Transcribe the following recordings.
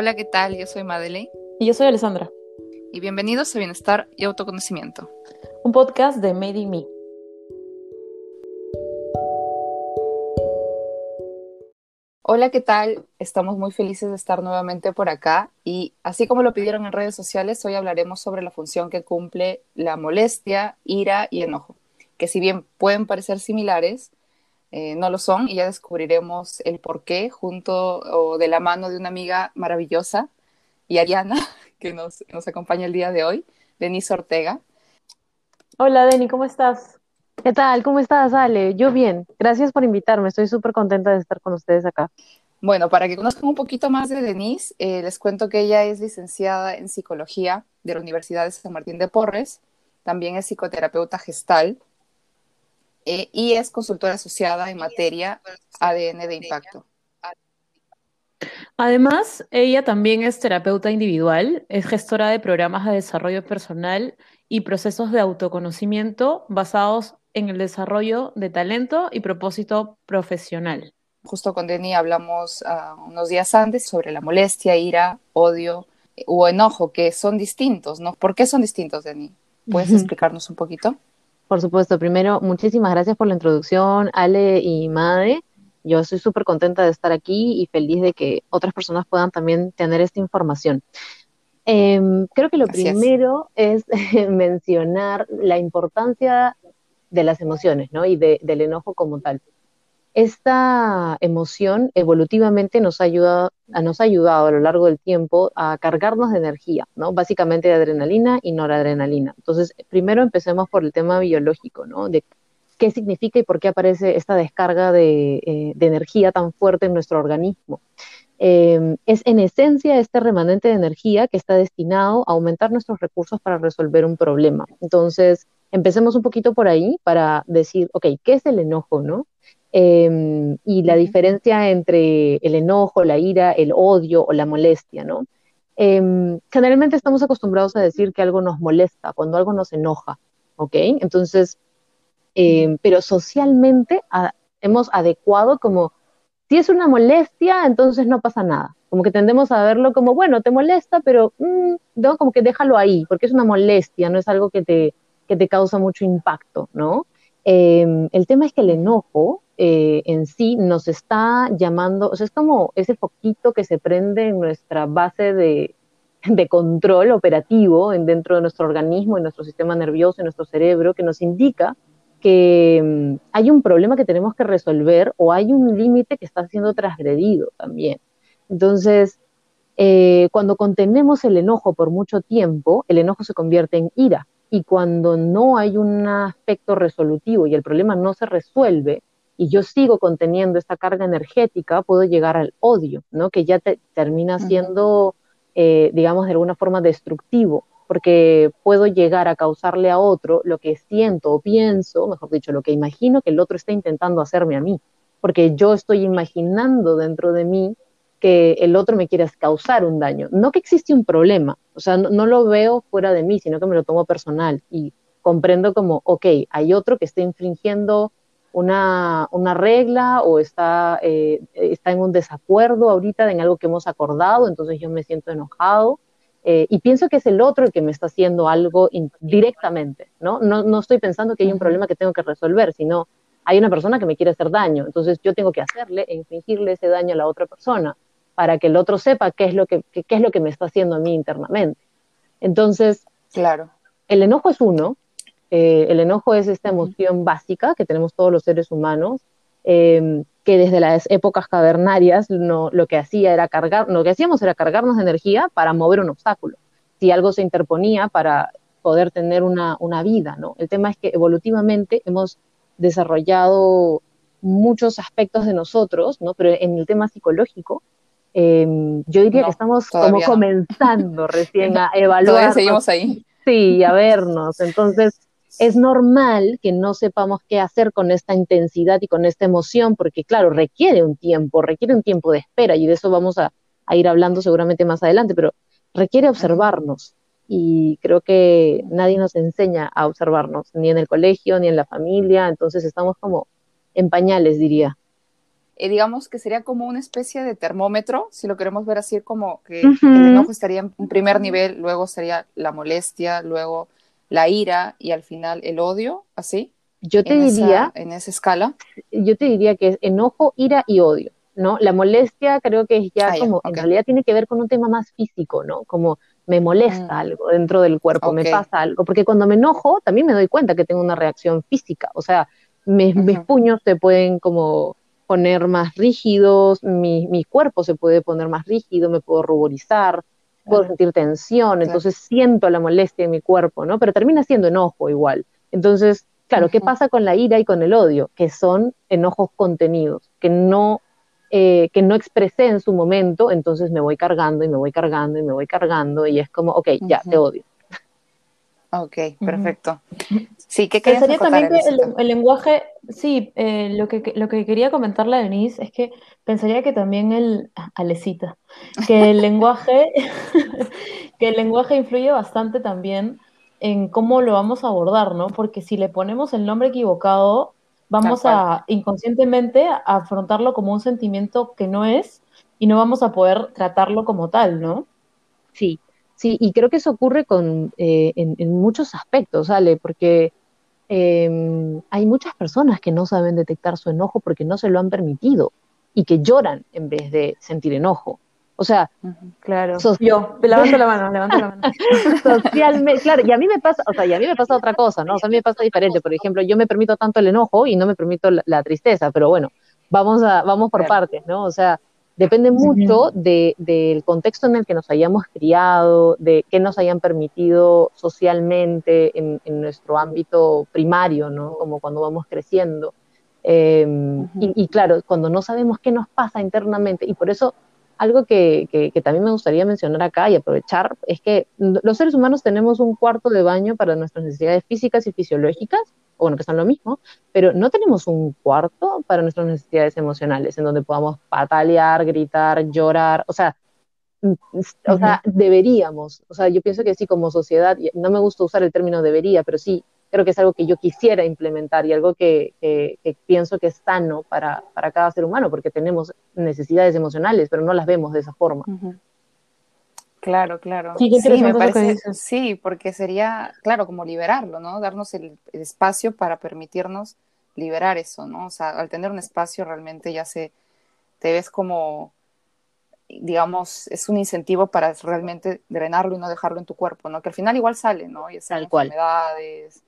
Hola, ¿qué tal? Yo soy Madeleine. Y yo soy Alessandra. Y bienvenidos a Bienestar y Autoconocimiento. Un podcast de Made in Me. Hola, ¿qué tal? Estamos muy felices de estar nuevamente por acá y así como lo pidieron en redes sociales, hoy hablaremos sobre la función que cumple la molestia, ira y enojo, que si bien pueden parecer similares, eh, no lo son y ya descubriremos el por qué junto o de la mano de una amiga maravillosa y Ariana, que nos, nos acompaña el día de hoy, Denise Ortega. Hola, Deni, ¿cómo estás? ¿Qué tal? ¿Cómo estás, Ale? Yo bien. Gracias por invitarme. Estoy súper contenta de estar con ustedes acá. Bueno, para que conozcan un poquito más de Denise, eh, les cuento que ella es licenciada en psicología de la Universidad de San Martín de Porres, también es psicoterapeuta gestal eh, y es consultora asociada en materia ADN de impacto. Además, ella también es terapeuta individual, es gestora de programas de desarrollo personal y procesos de autoconocimiento basados en el desarrollo de talento y propósito profesional. Justo con Denny hablamos uh, unos días antes sobre la molestia, ira, odio o enojo, que son distintos, ¿no? ¿Por qué son distintos, Denny? ¿Puedes explicarnos un poquito? Por supuesto, primero, muchísimas gracias por la introducción, Ale y Made. Yo estoy súper contenta de estar aquí y feliz de que otras personas puedan también tener esta información. Eh, creo que lo Así primero es, es mencionar la importancia de las emociones, ¿no? Y de, del enojo como tal. Esta emoción evolutivamente nos, ayuda, nos ha ayudado a lo largo del tiempo a cargarnos de energía, ¿no? Básicamente de adrenalina y noradrenalina. Entonces, primero empecemos por el tema biológico, ¿no? De qué significa y por qué aparece esta descarga de, eh, energía tan fuerte en nuestro organismo. Eh, es en esencia este remanente de energía que está destinado a aumentar nuestros recursos para resolver un problema. Entonces, empecemos un poquito por ahí para decir, ok, ¿qué es el enojo, no? Eh, y la diferencia entre el enojo, la ira, el odio o la molestia, ¿no? Eh, generalmente estamos acostumbrados a decir que algo nos molesta, cuando algo nos enoja, ¿ok? Entonces, eh, pero socialmente a, hemos adecuado como, si es una molestia, entonces no pasa nada. Como que tendemos a verlo como, bueno, te molesta, pero mmm, no, como que déjalo ahí, porque es una molestia, no es algo que te, que te causa mucho impacto, ¿no? El tema es que el enojo eh, en sí nos está llamando, o sea, es como ese foquito que se prende en nuestra base de, de control operativo en, dentro de nuestro organismo, en nuestro sistema nervioso, en nuestro cerebro, que nos indica que um, hay un problema que tenemos que resolver o hay un límite que está siendo transgredido también. Entonces, eh, cuando contenemos el enojo por mucho tiempo, el enojo se convierte en ira y cuando no hay un aspecto resolutivo y el problema no se resuelve y yo sigo conteniendo esta carga energética, puedo llegar al odio, ¿no? Que ya te, termina siendo, eh, digamos, de alguna forma destructivo, porque puedo llegar a causarle a otro lo que siento o pienso, mejor dicho, lo que imagino que el otro está intentando hacerme a mí, porque yo estoy imaginando dentro de mí que el otro me quiere causar un daño. No que existe un problema, o sea, no, no, lo veo fuera de mí, sino que me lo tomo personal y comprendo como, ok, hay otro que está infringiendo una, una regla o está, eh, está en un desacuerdo ahorita en algo que hemos acordado, entonces yo me siento enojado. Eh, y pienso que es el otro el que me está haciendo algo directamente, ¿no? ¿no? No estoy pensando que hay un problema que tengo que resolver, sino hay una persona que me quiere hacer daño, entonces yo tengo que hacerle e infligirle ese daño a la otra persona para que el otro sepa qué es lo que, qué, qué es lo que me está haciendo a mí internamente. Entonces, claro. el enojo es uno, eh, el enojo es esta emoción básica que tenemos todos los seres humanos, eh, que desde las épocas cavernarias no, lo que hacía era cargar, lo que hacíamos era cargarnos de energía para mover un obstáculo. Si algo se interponía para poder tener una, una vida, ¿no? El tema es que evolutivamente hemos desarrollado muchos aspectos de nosotros, ¿no? Pero en el tema psicológico, eh, yo diría no, que estamos como comenzando recién a evaluar. Todavía seguimos ahí. Sí, a vernos. Entonces, es normal que no sepamos qué hacer con esta intensidad y con esta emoción, porque claro, requiere un tiempo, requiere un tiempo de espera, y de eso vamos a, a ir hablando seguramente más adelante, pero requiere observarnos. Y creo que nadie nos enseña a observarnos, ni en el colegio, ni en la familia, entonces estamos como en pañales, diría. eh, digamos que sería como una especie de termómetro, si lo queremos ver así, como que el enojo estaría en un primer nivel, luego sería la molestia, luego la ira y al final el odio, así. Yo te diría, en esa escala. Yo te diría que es enojo, ira y odio, ¿no? La molestia creo que es ya ah, como, en realidad tiene que ver con un tema más físico, ¿no? Como me molesta mm. algo dentro del cuerpo, me pasa algo, porque cuando me enojo también me doy cuenta que tengo una reacción física, o sea, mis, puños se pueden como poner más rígidos, mi, mi, cuerpo se puede poner más rígido, me puedo ruborizar, puedo sentir tensión, entonces siento la molestia en mi cuerpo, ¿no? Pero termina siendo enojo igual. Entonces, claro, ¿qué pasa con la ira y con el odio? Que son enojos contenidos, que no, eh, que no expresé en su momento, entonces me voy cargando y me voy cargando y me voy cargando y es como, ok, ya, te odio. Ok, perfecto. Sí, ¿qué querías también que el, lenguaje, sí, eh, lo, que, lo que quería comentarle a Denise es que pensaría que también el, Alecita, que el lenguaje, que el lenguaje influye bastante también en cómo lo vamos a abordar, ¿no? Porque si le ponemos el nombre equivocado, vamos a inconscientemente a afrontarlo como un sentimiento que no es y no vamos a poder tratarlo como tal, ¿no? Sí, Sí, y creo que eso ocurre con, eh, en, muchos aspectos, ¿sale? Porque em, hay muchas personas que no saben detectar su enojo porque no se lo han permitido y que lloran en vez de sentir enojo. O sea, claro. Yo, levanto la mano, levanto la mano. Socialmente, claro, y a mí me pasa, o sea, y a mí me pasa otra cosa, ¿no? O sea, a mí me pasa diferente. Por ejemplo, yo me permito tanto el enojo y no me permito la, tristeza, pero bueno, vamos a, vamos por partes, ¿no? O sea, Depende mucho del contexto en el que nos hayamos criado, de qué nos hayan permitido socialmente en, nuestro ámbito primario, ¿no? Como cuando vamos creciendo. Em, y, claro, cuando no sabemos qué nos pasa internamente, y por eso algo que, que, también me gustaría mencionar acá y aprovechar es que los seres humanos tenemos un cuarto de baño para nuestras necesidades físicas y fisiológicas, o bueno, que son lo mismo, pero no tenemos un cuarto para nuestras necesidades emocionales, en donde podamos patalear, gritar, llorar, o sea, o sea, deberíamos, o sea, yo pienso que sí, como sociedad, no me gusta usar el término debería, pero sí, creo que es algo que yo quisiera implementar y algo que, pienso que es sano para, para, cada ser humano, porque tenemos necesidades emocionales, pero no las vemos de esa forma. Claro, claro. Sí, me parece, sí, porque sería, claro, como liberarlo, ¿no? Darnos el, espacio para permitirnos liberar eso, ¿no? O sea, al tener un espacio realmente ya se, te ves como, digamos, es un incentivo para realmente drenarlo y no dejarlo en tu cuerpo, ¿no? Que al final igual sale, ¿no? Y salen enfermedades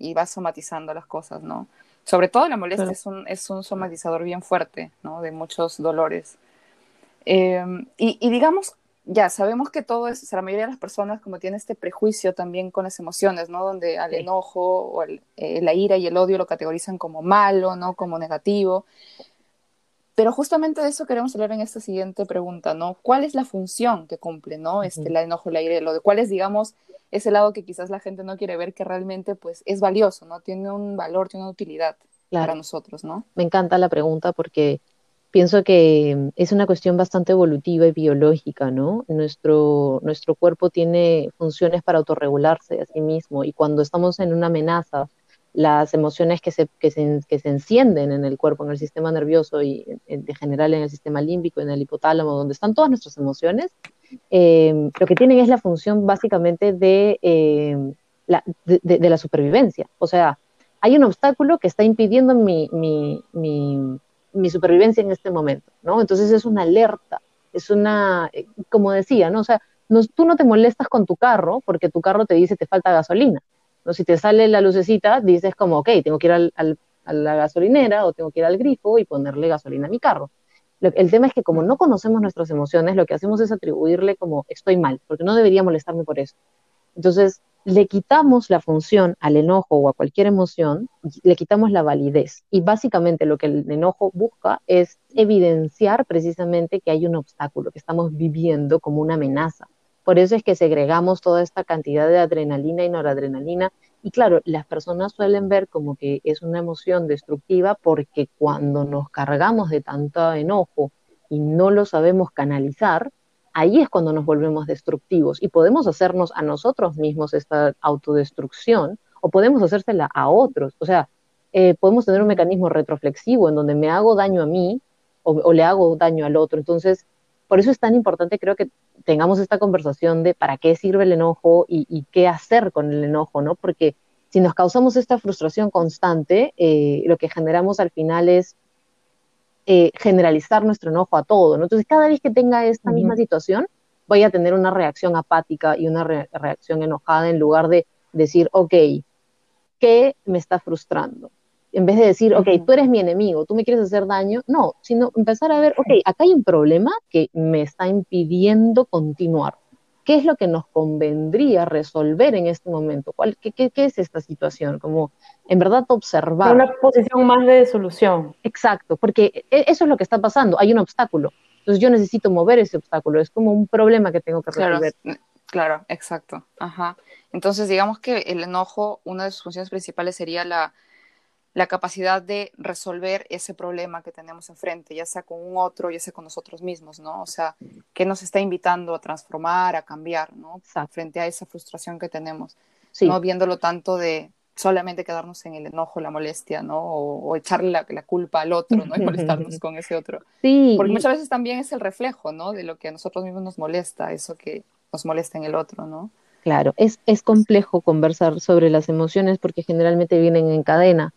y vas somatizando las cosas, ¿no? Sobre todo la molestia es, un, es un somatizador bien fuerte, ¿no? De muchos dolores. Em, y, y, digamos, ya sabemos que todo es, o sea, la mayoría de las personas como tiene este prejuicio también con las emociones, ¿no? Donde al enojo o eh, la ira y el odio lo categorizan como malo, ¿no? Como negativo. Pero justamente de eso queremos hablar en esta siguiente pregunta, ¿no? ¿Cuál es la función que cumple, ¿no? Este, el enojo, la y el odio. ¿Cuál es, digamos, ese lado que quizás la gente no quiere ver que realmente, pues, es valioso, ¿no? Tiene un valor, tiene una utilidad para nosotros, ¿no? Me encanta la pregunta porque pienso que es una cuestión bastante evolutiva y biológica, ¿no? Nuestro, nuestro cuerpo tiene funciones para autorregularse a sí mismo y cuando estamos en una amenaza, las emociones que se, que se, que se encienden en el cuerpo, en el sistema nervioso y en, general en el sistema límbico, en el hipotálamo, donde están todas nuestras emociones, eh, lo que tienen es la función básicamente de, eh, la, de, la supervivencia. O sea, hay un obstáculo que está impidiendo mi, mi, mi mi supervivencia en este momento, ¿no? Entonces es una alerta, es una, eh, como decía, ¿no? O sea, tú no te molestas con tu carro porque tu carro te dice te falta gasolina, ¿no? Si te sale la lucecita, dices como, ok, tengo que ir al, a la gasolinera o tengo que ir al grifo y ponerle gasolina a mi carro. el tema es que como no conocemos nuestras emociones, lo que hacemos es atribuirle como estoy mal, porque no debería molestarme por eso. Entonces, le quitamos la función al enojo o a cualquier emoción, le quitamos la validez. Y básicamente lo que el enojo busca es evidenciar precisamente que hay un obstáculo, que estamos viviendo como una amenaza. Por eso es que segregamos toda esta cantidad de adrenalina y noradrenalina. Y claro, las personas suelen ver como que es una emoción destructiva porque cuando nos cargamos de tanto enojo y no lo sabemos canalizar, ahí es cuando nos volvemos destructivos y podemos hacernos a nosotros mismos esta autodestrucción o podemos hacérsela a otros. O sea, eh, podemos tener un mecanismo retroflexivo en donde me hago daño a mí o, le hago daño al otro. Entonces, por eso es tan importante, creo que tengamos esta conversación de para qué sirve el enojo y, qué hacer con el enojo, ¿no? Porque si nos causamos esta frustración constante, eh, lo que generamos al final es eh, generalizar nuestro enojo a todo, ¿no? Entonces, cada vez que tenga esta misma situación, voy a tener una reacción apática y una reacción enojada en lugar de decir, ok, ¿qué me está frustrando? En vez de decir, ok, tú eres mi enemigo, tú me quieres hacer daño, no, sino empezar a ver, ok, acá hay un problema que me está impidiendo continuar. ¿Qué es lo que nos convendría resolver en este momento? ¿Cuál, qué, qué, qué, es esta situación? Como en verdad observar. Una posición más de solución. Exacto, porque e, eso es lo que está pasando, hay un obstáculo. Entonces yo necesito mover ese obstáculo, es como un problema que tengo que resolver. Claro, claro exacto. Ajá. Entonces digamos que el enojo, una de sus funciones principales sería la, la capacidad de resolver ese problema que tenemos enfrente, ya sea con un otro, ya sea con nosotros mismos, ¿no? O sea, que nos está invitando a transformar, a cambiar, ¿no? Frente a esa frustración que tenemos, no viéndolo tanto de solamente quedarnos en el enojo, la molestia, ¿no? O, echarle la, culpa al otro, ¿no? Y molestarnos con ese otro. Sí. Porque muchas veces también es el reflejo, ¿no? De lo que a nosotros mismos nos molesta, eso que nos molesta en el otro, ¿no? Claro, es, es complejo conversar sobre las emociones porque generalmente vienen en cadena,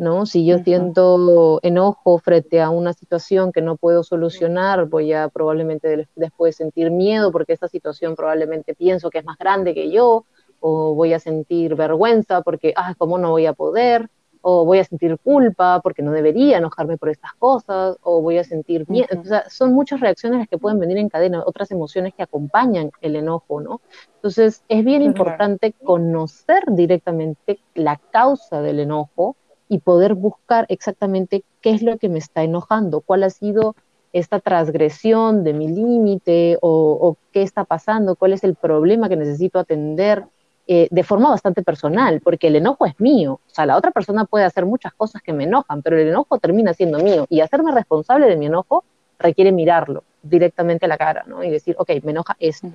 ¿no? Si yo siento enojo frente a una situación que no puedo solucionar, voy a probablemente después sentir miedo porque esta situación probablemente pienso que es más grande que yo, o voy a sentir vergüenza porque, ah, ¿cómo no voy a poder? O voy a sentir culpa porque no debería enojarme por estas cosas, o voy a sentir miedo. O sea, son muchas reacciones las que pueden venir en cadena, otras emociones que acompañan el enojo, ¿no? Entonces, es bien importante conocer directamente la causa del enojo y poder buscar exactamente qué es lo que me está enojando, cuál ha sido esta transgresión de mi límite o, o, qué está pasando, cuál es el problema que necesito atender eh, de forma bastante personal, porque el enojo es mío. O sea, la otra persona puede hacer muchas cosas que me enojan, pero el enojo termina siendo mío. Y hacerme responsable de mi enojo requiere mirarlo directamente a la cara, ¿no? Y decir, ok, me enoja esto.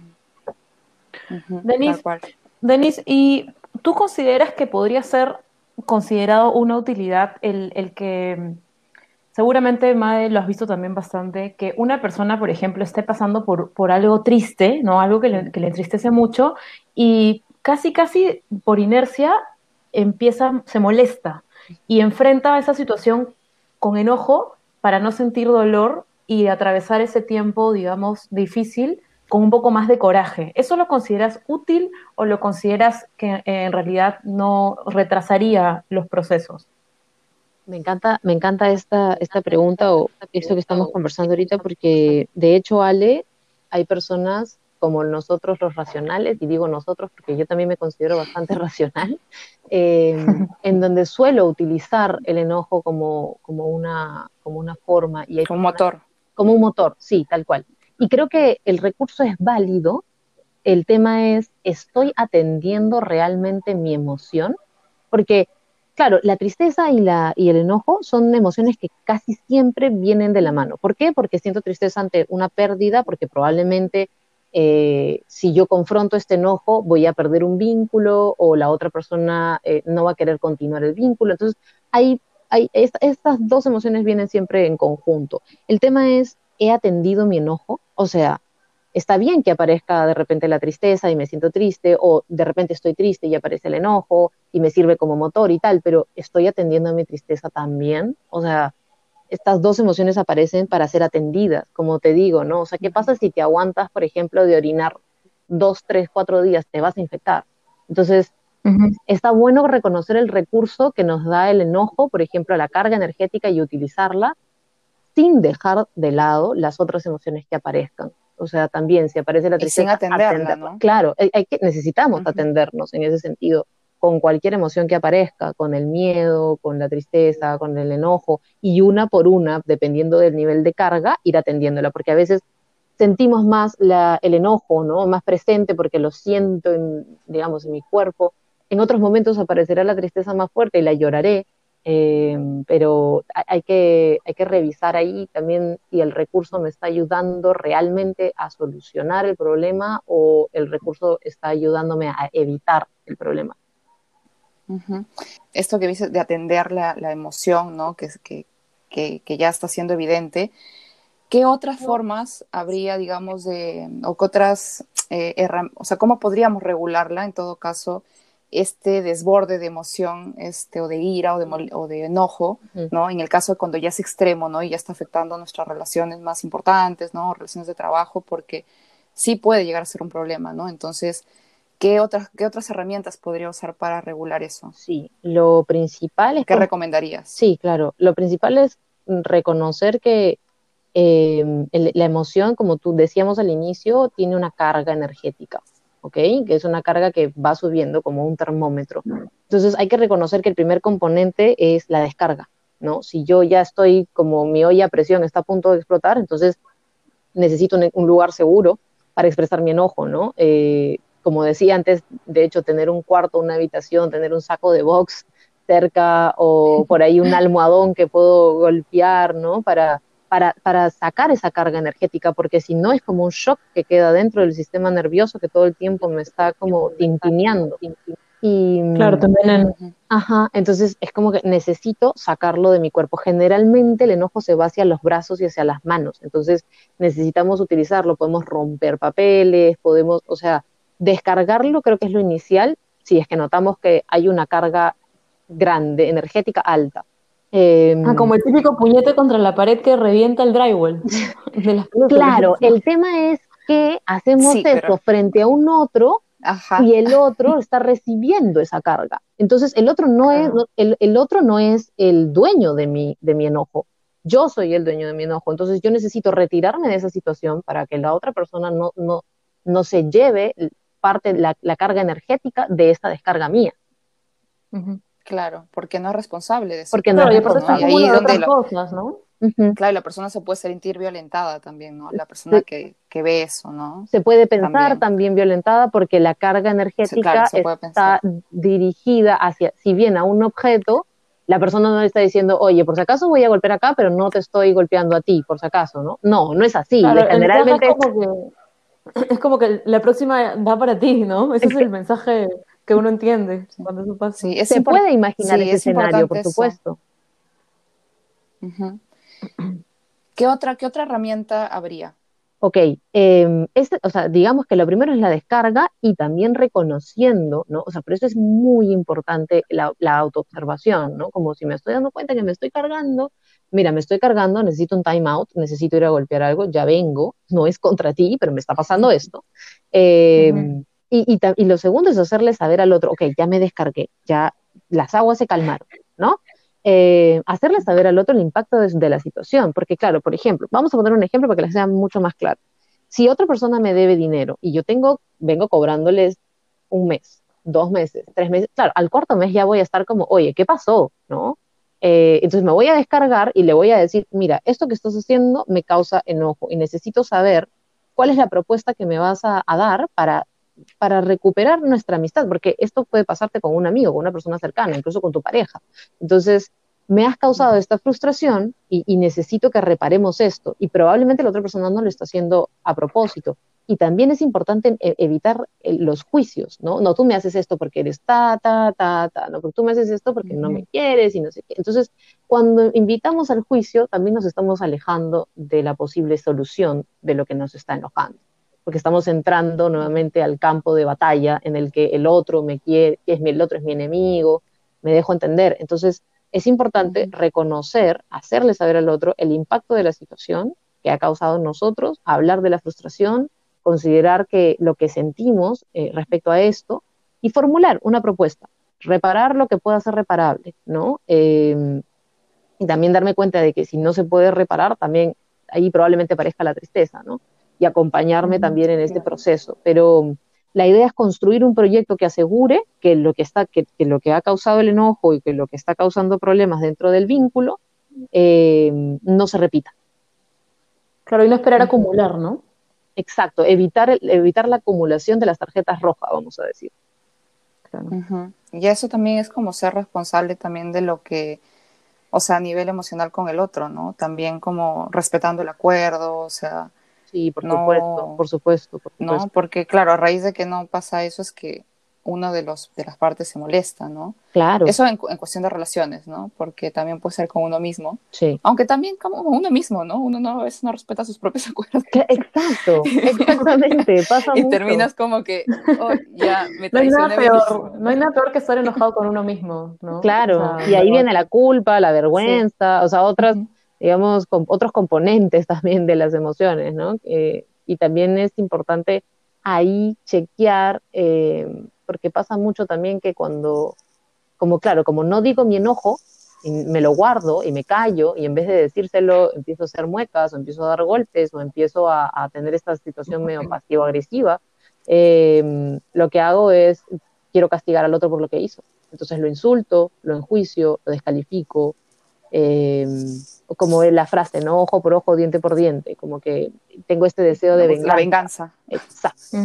Denis, ¿y tú consideras que podría ser considerado una utilidad el, el que seguramente, Mae, lo has visto también bastante, que una persona, por ejemplo, esté pasando por, por algo triste, ¿no? Algo que le, que le, entristece mucho, y casi, casi por inercia empieza, se molesta y enfrenta esa situación con enojo para no sentir dolor y atravesar ese tiempo, digamos, difícil con un poco más de coraje. ¿Eso lo consideras útil o lo consideras que en realidad no retrasaría los procesos? Me encanta, me encanta esta, esta pregunta o esto que estamos conversando ahorita porque de hecho, Ale, hay personas como nosotros los racionales, y digo nosotros porque yo también me considero bastante racional, em, en donde suelo utilizar el enojo como, como, una, como una forma. Y como motor. Como un motor, sí, tal cual. Y creo que el recurso es válido. El tema es, ¿estoy atendiendo realmente mi emoción? Porque, claro, la tristeza y, la, y el enojo son emociones que casi siempre vienen de la mano. ¿Por qué? Porque siento tristeza ante una pérdida, porque probablemente eh, si yo confronto este enojo, voy a perder un vínculo o la otra persona eh, no va a querer continuar el vínculo. Entonces, hay, hay estas dos emociones vienen siempre en conjunto. El tema es, ¿he atendido mi enojo? O sea, está bien que aparezca de repente la tristeza y me siento triste, o de repente estoy triste y aparece el enojo y me sirve como motor y tal, pero ¿estoy atendiendo a mi tristeza también? O sea, estas dos emociones aparecen para ser atendidas, como te digo, ¿no? O sea, ¿qué pasa si te aguantas, por ejemplo, de orinar dos, tres, cuatro días? Te vas a infectar. Entonces, está bueno reconocer el recurso que nos da el enojo, por ejemplo, la carga energética y utilizarla sin dejar de lado las otras emociones que aparezcan. O sea, también si aparece la tristeza, y sin atenderla, ¿no? Claro, hay, que, necesitamos atendernos en ese sentido con cualquier emoción que aparezca, con el miedo, con la tristeza, con el enojo, y una por una, dependiendo del nivel de carga, ir atendiéndola, porque a veces sentimos más el enojo, ¿no? Más presente porque lo siento, en, digamos, en mi cuerpo. En otros momentos aparecerá la tristeza más fuerte y la lloraré, eh, pero hay que, hay que revisar ahí también si el recurso me está ayudando realmente a solucionar el problema o el recurso está ayudándome a evitar el problema. Esto que dices de atender la, emoción, ¿no? Que, que, que, ya está siendo evidente, ¿qué otras formas habría, digamos, de, o qué otras, eh, o sea, cómo podríamos regularla en todo caso? Este desborde de emoción este, o de ira o de, o de enojo, ¿no? En el caso de cuando ya es extremo, ¿no? Y ya está afectando nuestras relaciones más importantes, ¿no? Relaciones de trabajo, porque sí puede llegar a ser un problema, ¿no? Entonces, ¿qué otras, qué otras herramientas podría usar para regular eso? Sí, lo principal es... ¿Qué recomendarías? Sí, claro. Lo principal es reconocer que em, la emoción, como tú decíamos al inicio, tiene una carga energética. Que es una carga que va subiendo como un termómetro. Entonces hay que reconocer que el primer componente es la descarga, ¿no? Si yo ya estoy como mi olla a presión está a punto de explotar, entonces necesito un, lugar seguro para expresar mi enojo, ¿no? Eh, como decía antes, de hecho, tener un cuarto, una habitación, tener un saco de box cerca o por ahí un almohadón que puedo golpear, ¿no? Para, para, sacar esa carga energética, porque si no es como un shock que queda dentro del sistema nervioso que todo el tiempo me está como tintineando. Y, claro, también Ajá, entonces es como que necesito sacarlo de mi cuerpo. Generalmente el enojo se va hacia los brazos y hacia las manos, entonces necesitamos utilizarlo, podemos romper papeles, podemos, o sea, descargarlo creo que es lo inicial, si es que notamos que hay una carga grande, energética alta. Em, ah, como el típico puñete contra la pared que revienta el drywall. claro, el tema es que hacemos eso frente a un otro y el otro está recibiendo esa carga. Entonces, el otro no, es, el, otro no es el dueño de mi, de mi enojo. Yo soy el dueño de mi enojo. Entonces, yo necesito retirarme de esa situación para que la otra persona no, no, no se lleve parte, la, la carga energética de esta descarga mía. Claro, porque no es responsable de eso. Porque no, es responsable. Y ahí donde cosas, ¿no? Claro, la persona se puede sentir violentada también, ¿no? La persona que, que, ve eso, ¿no? Se puede pensar también, violentada porque la carga energética está dirigida hacia, si bien a un objeto, la persona no le está diciendo, oye, por si acaso voy a golpear acá, pero no te estoy golpeando a ti, por si acaso, ¿no? No, no es así. Generalmente es como, que, es como que la próxima va para ti, ¿no? Ese es el mensaje que uno entiende cuando eso pasa. Sí, se puede imaginar ese escenario, por supuesto. ¿Qué, otra, ¿Qué otra herramienta habría? Ok, este, o sea, digamos que lo primero es la descarga y también reconociendo, ¿no? O sea, por eso es muy importante la, la autoobservación, ¿no? Como si me estoy dando cuenta que me estoy cargando, mira, me estoy cargando, necesito un time out, necesito ir a golpear algo, ya vengo, no es contra ti, pero me está pasando esto. Eh, y, lo segundo es hacerle saber al otro, ok, ya me descargué, ya las aguas se calmaron, ¿no? Eh, hacerle saber al otro el impacto de, la situación, porque claro, por ejemplo, vamos a poner un ejemplo para que les sea mucho más claro. Si otra persona me debe dinero y yo tengo, vengo cobrándoles un mes, dos meses, tres meses, claro, al cuarto mes ya voy a estar como, oye, ¿qué pasó? ¿No? Eh, entonces me voy a descargar y le voy a decir, mira, esto que estás haciendo me causa enojo y necesito saber cuál es la propuesta que me vas a dar para para recuperar nuestra amistad, porque esto puede pasarte con un amigo, con una persona cercana, incluso con tu pareja. Entonces, me has causado esta frustración y, necesito que reparemos esto. Y probablemente la otra persona no lo está haciendo a propósito. Y también es importante e, evitar los juicios, ¿no? No, tú me haces esto porque eres ta, ta, ta, ta, no, tú me haces esto porque no me quieres y no sé qué. Entonces, cuando invitamos al juicio, también nos estamos alejando de la posible solución de lo que nos está enojando porque estamos entrando nuevamente al campo de batalla en el que el otro me quiere, es mi, el otro es mi enemigo, me dejo entender. Entonces, es importante reconocer, hacerle saber al otro el impacto de la situación que ha causado en nosotros, hablar de la frustración, considerar que lo que sentimos eh, respecto a esto y formular una propuesta, reparar lo que pueda ser reparable, ¿no? Em, y también darme cuenta de que si no se puede reparar, también ahí probablemente parezca la tristeza, ¿no? Y acompañarme también en este proceso. Pero la idea es construir un proyecto que asegure que lo que, está, que, lo que ha causado el enojo y que lo que está causando problemas dentro del vínculo eh, no se repita. Claro, y no esperar acumular, ¿no? Exacto, evitar, evitar la acumulación de las tarjetas rojas, vamos a decir. Y eso también es como ser responsable también de lo que, o sea, a nivel emocional con el otro, ¿no? También como respetando el acuerdo, o sea, Sí, por supuesto, por supuesto, No, porque claro, a raíz de que no pasa eso es que uno de, los, de las partes se molesta, ¿no? Claro. Eso en, en, cuestión de relaciones, ¿no? Porque también puede ser con uno mismo. Sí. Aunque también como uno mismo, ¿no? Uno no, a veces no respeta sus propios acuerdos. Exacto, exactamente. Pasa y mucho. terminas como que, oh, ya me no hay, nada peor, no hay nada peor que estar enojado con uno mismo, ¿no? Claro, O sea, y ahí no- viene la culpa, la vergüenza, o sea, otras. Digamos, com- otros componentes también de las emociones, ¿no? Eh, y también es importante ahí chequear, eh, porque pasa mucho también que cuando, como claro, como no digo mi enojo, y me lo guardo y me callo, y en vez de decírselo, empiezo a hacer muecas, o empiezo a dar golpes, o empiezo a, a tener esta situación medio pasivo-agresiva, eh, lo que hago es, quiero castigar al otro por lo que hizo. Entonces lo insulto, lo enjuicio, lo descalifico, eh, como la frase, ¿no? Ojo por ojo, diente por diente, como que tengo este deseo de venganza. La venganza. Exacto,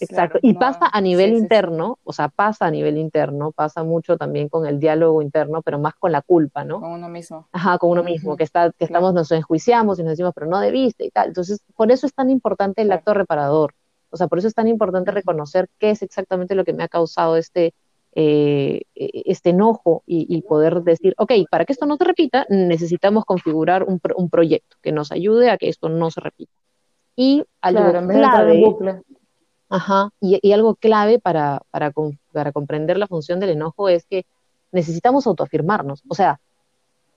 exacto. Claro, y no, pasa a nivel sí, sí, sí. interno, o sea, pasa a nivel interno, pasa mucho también con el diálogo interno, pero más con la culpa, ¿no? Con uno mismo. Ajá, con uno mismo, que, está, que claro. estamos, nos enjuiciamos y nos decimos, pero no debiste y tal. Entonces, por eso es tan importante el Claro. acto reparador. O sea, por eso es tan importante reconocer qué es exactamente lo que me ha causado este, eh, este enojo y, y poder decir, ok, para que esto no se repita, necesitamos configurar un, pro- un proyecto que nos ayude a que esto no se repita. Y algo Claro, clave. Ajá, y, y algo clave para, para, para comprender la función del enojo es que necesitamos autoafirmarnos. O sea,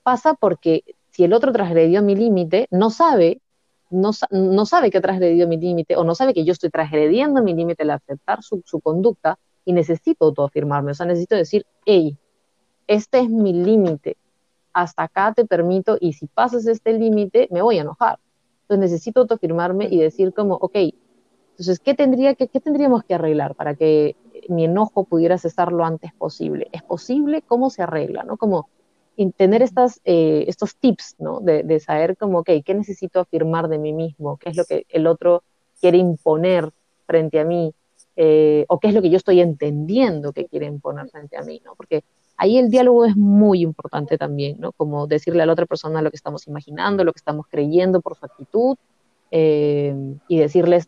pasa porque si el otro transgredió mi límite, no sabe, no, no sabe que ha transgredido mi límite o no sabe que yo estoy transgrediendo mi límite al aceptar su, su conducta y necesito autoafirmarme. O sea, necesito decir, hey, este es mi límite, hasta acá te permito y si pasas este límite me voy a enojar. Entonces necesito autoafirmarme y decir como, ok, entonces, ¿qué, tendría que, ¿qué tendríamos que arreglar para que mi enojo pudiera cesar lo antes posible? ¿Es posible? ¿Cómo se arregla? ¿no? Como tener estas, eh, estos tips, ¿no? De, de saber como, ok, ¿qué necesito afirmar de mí mismo? ¿Qué es lo que el otro quiere imponer frente a mí? Eh, ¿O qué es lo que yo estoy entendiendo que quiere imponer frente a mí? ¿no? Porque ahí el diálogo es muy importante también, ¿no? Como decirle a la otra persona lo que estamos imaginando, lo que estamos creyendo por su actitud, eh, y decirles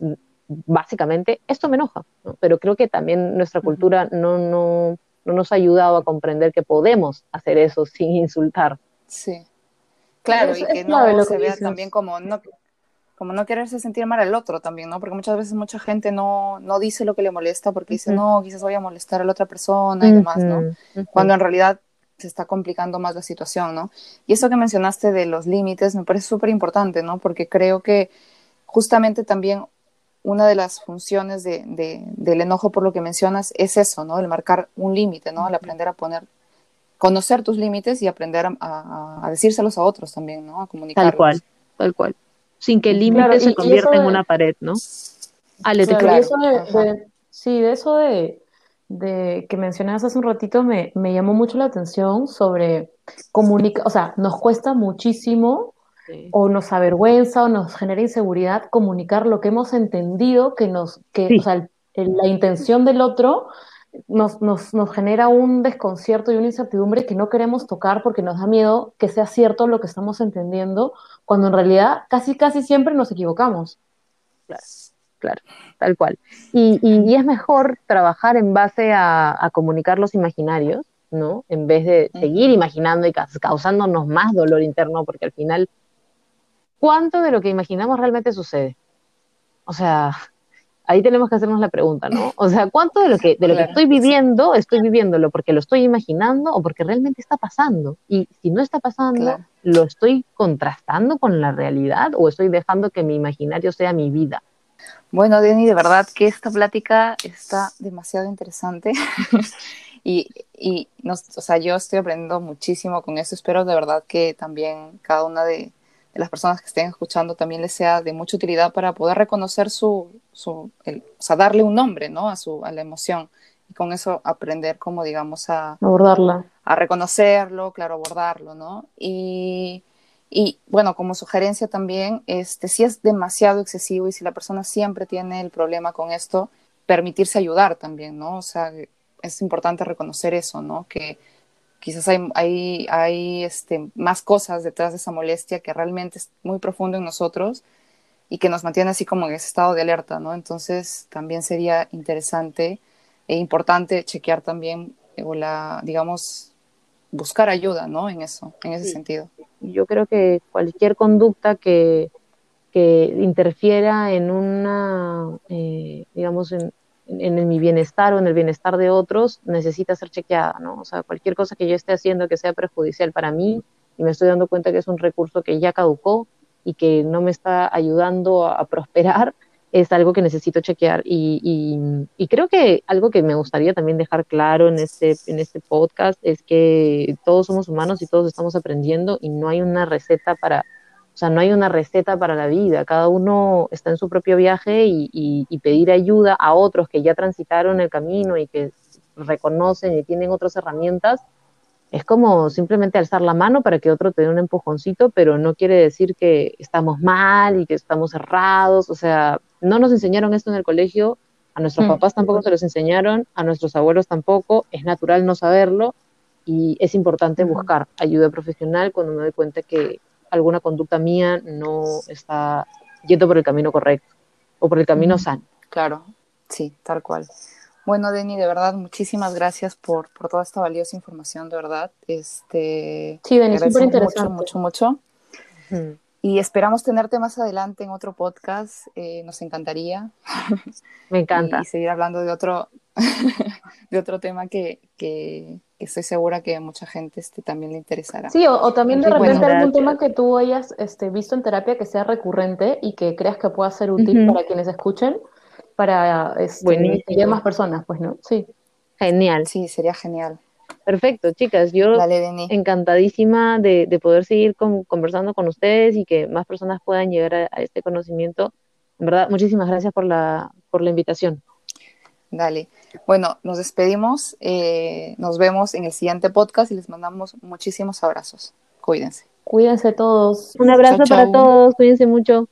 básicamente, esto me enoja, ¿no? pero creo que también nuestra cultura no, no, no nos ha ayudado a comprender que podemos hacer eso sin insultar. Sí. Claro, y que no se que vea dices. también como no, como no quererse sentir mal al otro también, ¿no? Porque muchas veces mucha gente no, no dice lo que le molesta porque dice, no, quizás voy a molestar a la otra persona y demás, ¿no? Cuando en realidad se está complicando más la situación, ¿no? Y eso que mencionaste de los límites me parece súper importante, ¿no? Porque creo que justamente también una de las funciones de, de- del enojo por lo que mencionas es eso, ¿no? El marcar un límite, ¿no? El aprender a poner, conocer tus límites y aprender a, a- a decírselos a otros también, ¿no? A comunicarlos. Tal cual, tal cual. Sin que el límite Claro, se convierta en de- una pared, ¿no? Ale, te Claro, eso de, de- sí, de eso de, de que mencionabas hace un ratito me, me llamó mucho la atención sobre comunicar, o sea, nos cuesta muchísimo Sí. o nos avergüenza o nos genera inseguridad comunicar lo que hemos entendido que nos, que, Sí. o sea, el- el- la intención del otro nos, nos, nos genera un desconcierto y una incertidumbre que no queremos tocar porque nos da miedo que sea cierto lo que estamos entendiendo, cuando en realidad casi, casi siempre nos equivocamos. Claro, claro, tal cual. Y, y- y es mejor trabajar en base a, a comunicar los imaginarios, ¿no? En vez de seguir imaginando y ca- causándonos más dolor interno, porque al final, ¿cuánto de lo que imaginamos realmente sucede? O sea, ahí tenemos que hacernos la pregunta, ¿no? O sea, ¿cuánto de lo que, de lo que estoy viviendo, estoy viviéndolo porque lo estoy imaginando o porque realmente está pasando? Y si no está pasando, Claro. ¿lo estoy contrastando con la realidad o estoy dejando que mi imaginario sea mi vida? Bueno, Denny, de verdad que esta plática está demasiado interesante y, y nos, o sea, yo estoy aprendiendo muchísimo con eso. Espero de verdad que también cada una de, las personas que estén escuchando también les sea de mucha utilidad para poder reconocer su, su el- o sea, darle un nombre, ¿no? A, su, a la emoción y con eso aprender como, digamos, a, Abordarla. a reconocerlo, claro, abordarlo, ¿no? Y, y, bueno, como sugerencia también, este, si es demasiado excesivo y si la persona siempre tiene el problema con esto, permitirse ayudar también, ¿no? O sea, es importante reconocer eso, ¿no? Que quizás hay, hay, hay este, más cosas detrás de esa molestia que realmente es muy profundo en nosotros y que nos mantiene así como en ese estado de alerta, ¿no? Entonces también sería interesante e importante chequear también, eh, o la, digamos, buscar ayuda, ¿no? En eso, en ese sentido. Yo creo que cualquier conducta que, que interfiera en una, eh, digamos, en, en, mi bienestar o en el bienestar de otros, necesita ser chequeada, ¿no? O sea, cualquier cosa que yo esté haciendo que sea perjudicial para mí y me estoy dando cuenta que es un recurso que ya caducó y que no me está ayudando a, prosperar, es algo que necesito chequear. Y, y, creo que algo que me gustaría también dejar claro en este, en este podcast es que todos somos humanos y todos estamos aprendiendo y no hay una receta para o sea, no hay una receta para la vida, cada uno está en su propio viaje y, pedir ayuda a otros que ya transitaron el camino y que reconocen y tienen otras herramientas, es como simplemente alzar la mano para que otro te dé un empujoncito, pero no quiere decir que estamos mal y que estamos errados, o sea, no nos enseñaron esto en el colegio, a nuestros mm. papás tampoco se los enseñaron, a nuestros abuelos tampoco, es natural no saberlo y es importante buscar ayuda profesional cuando me doy cuenta que alguna conducta mía no está yendo por el camino correcto o por el camino sano. Claro, sí, tal cual. Bueno, Denny, de verdad, muchísimas gracias por, por toda esta valiosa información, de verdad. Este, sí, Denny, súper interesante. Mucho, mucho, mucho. Y esperamos tenerte más adelante en otro podcast. Eh, nos encantaría. Me encanta. y, seguir hablando de otro, de otro tema que, que, estoy segura que a mucha gente este, también le interesará. Sí, o, también de repente algún tema que tú hayas este, visto en terapia que sea recurrente y que creas que pueda ser útil para quienes escuchen, para este, que más personas, pues, ¿no? Sí. Genial. Sí, sería genial. Perfecto, chicas. Yo encantadísima de, de, poder seguir conversando con ustedes y que más personas puedan llegar a, a, este conocimiento. En verdad, muchísimas gracias por la, por la invitación. Dale. Bueno, nos despedimos. Eh, nos vemos en el siguiente podcast y les mandamos muchísimos abrazos. Cuídense. Cuídense todos. Un abrazo para todos. Cuídense mucho.